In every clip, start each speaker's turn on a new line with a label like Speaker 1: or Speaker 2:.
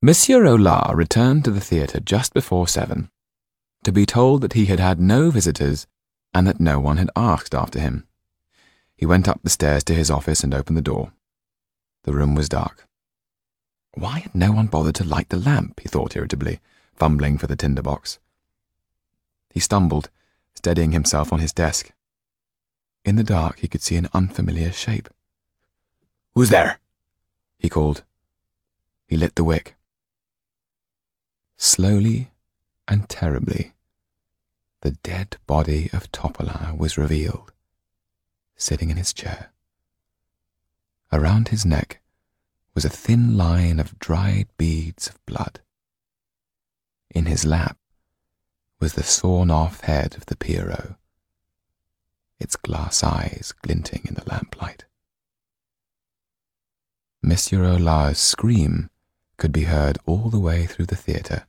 Speaker 1: Monsieur Aulard returned to the theatre just before seven, to be told that he had had no visitors and that no one had asked after him. He went up the stairs to his office and opened the door. The room was dark. Why had no one bothered to light the lamp, he thought irritably, fumbling for the tinder box. He stumbled, steadying himself on his desk. In the dark, he could see an unfamiliar shape. Who's there? he called. He lit the wick. Slowly and terribly, the dead body of Topolain was revealed, sitting in his chair. Around his neck was a thin line of dried beads of blood. In his lap was the sawn off head of the Pierrot, its glass eyes glinting in the lamplight. Monsieur Aulard's scream could be heard all the way through the theatre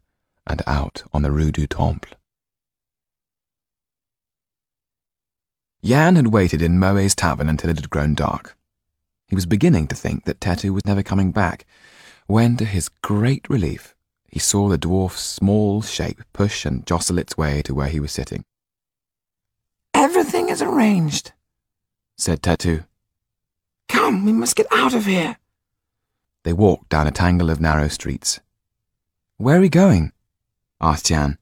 Speaker 1: and out on the Rue du Temple. Yann had waited in Moe's tavern until it had grown dark. He was beginning to think that Tetu was never coming back, when, to his great relief, he saw the dwarf's small shape push and jostle its way to where he was sitting.
Speaker 2: Everything is arranged, said Tetu. Come, we must get out of here.
Speaker 1: They walked down a tangle of narrow streets. Where are we going? asked Yann.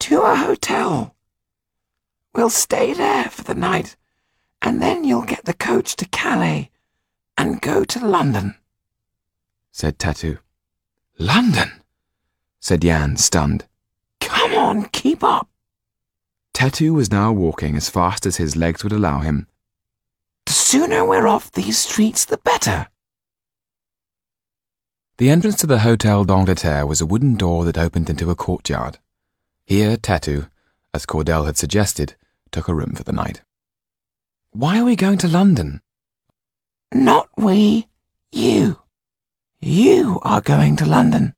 Speaker 2: To a hotel. We'll stay there for the night, and then you'll get the coach to Calais and go to London,
Speaker 1: said Tetu. London? said Yann, stunned.
Speaker 2: Come on, keep up.
Speaker 1: Tetu was now walking as fast as his legs would allow him.
Speaker 2: The sooner we're off these streets, the better.
Speaker 1: The entrance to the Hotel d'Angleterre was a wooden door that opened into a courtyard. Here, Tetu, as Cordell had suggested, took a room for the night. Why are we going to London?
Speaker 2: Not we, you. You are going to London.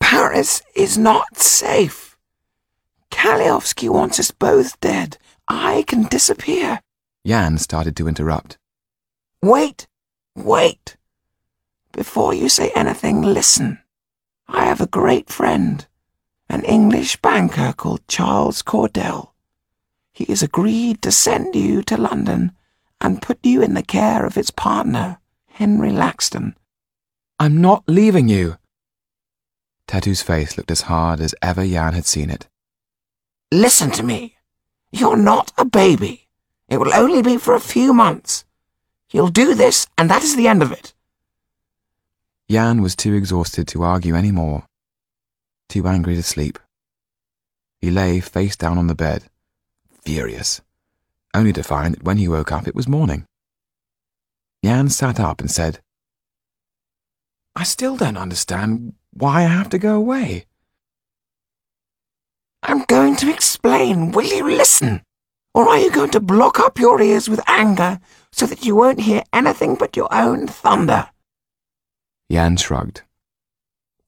Speaker 2: Paris is not safe. Kalliovski wants us both dead. I can disappear.
Speaker 1: Yann started to interrupt.
Speaker 2: Wait, wait. Before you say anything, listen. I have a great friend, an English banker called Charles Cordell. He has agreed to send you to London and put you in the care of his partner, Henry Laxton.
Speaker 1: I'm not leaving you. Tetu's face looked as hard as ever Yann had seen it.
Speaker 2: Listen to me. You're not a baby. It will only be for a few months. You'll do this, and that is the end of it.
Speaker 1: Yann was too exhausted to argue any more, too angry to sleep. He lay face down on the bed, furious, only to find that when he woke up it was morning. Yann sat up and said, I still don't understand why I have to go away.
Speaker 2: I'm going to explain. Will you listen? Or are you going to block up your ears with anger so that you won't hear anything but your own thunder?
Speaker 1: Yann shrugged.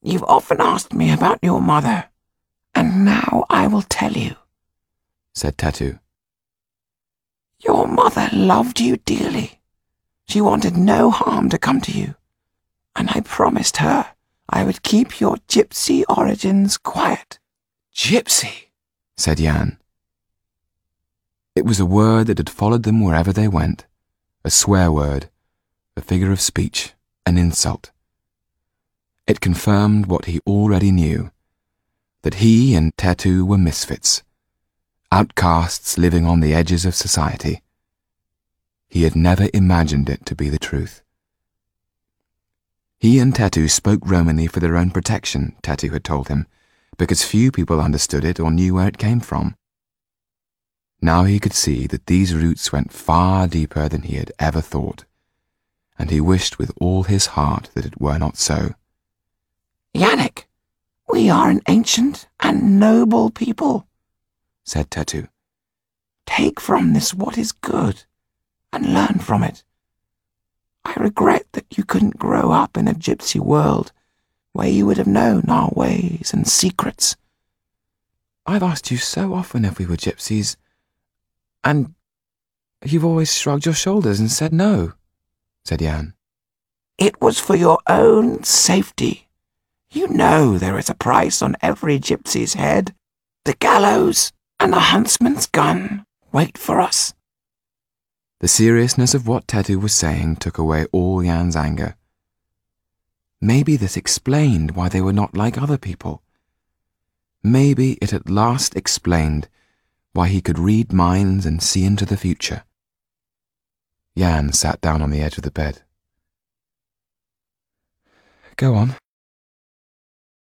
Speaker 2: You've often asked me about your mother, and now I will tell you,
Speaker 1: said Tetu.
Speaker 2: Your mother loved you dearly. She wanted no harm to come to you, and I promised her I would keep your gypsy origins quiet.
Speaker 1: Gypsy, said Yann. It was a word that had followed them wherever they went, a swear word, a figure of speech, an insult. It confirmed what he already knew, that he and Tetu were misfits, outcasts living on the edges of society. He had never imagined it to be the truth. He and Tetu spoke Romany for their own protection, Tetu had told him, because few people understood it or knew where it came from. Now he could see that these roots went far deeper than he had ever thought, and he wished with all his heart that it were not so.
Speaker 2: Yannick, we are an ancient and noble people, said Tetu. Take from this what is good and learn from it. I regret that you couldn't grow up in a gypsy world where you would have known our ways and secrets.
Speaker 1: I've asked you so often if we were gypsies, and you've always shrugged your shoulders and said no, said Yann.
Speaker 2: It was for your own safety. You know there is a price on every gypsy's head. The gallows and the huntsman's gun wait for us.
Speaker 1: The seriousness of what Tetu was saying took away all Yann's anger. Maybe this explained why they were not like other people. Maybe it at last explained why he could read minds and see into the future. Yann sat down on the edge of the bed. Go on,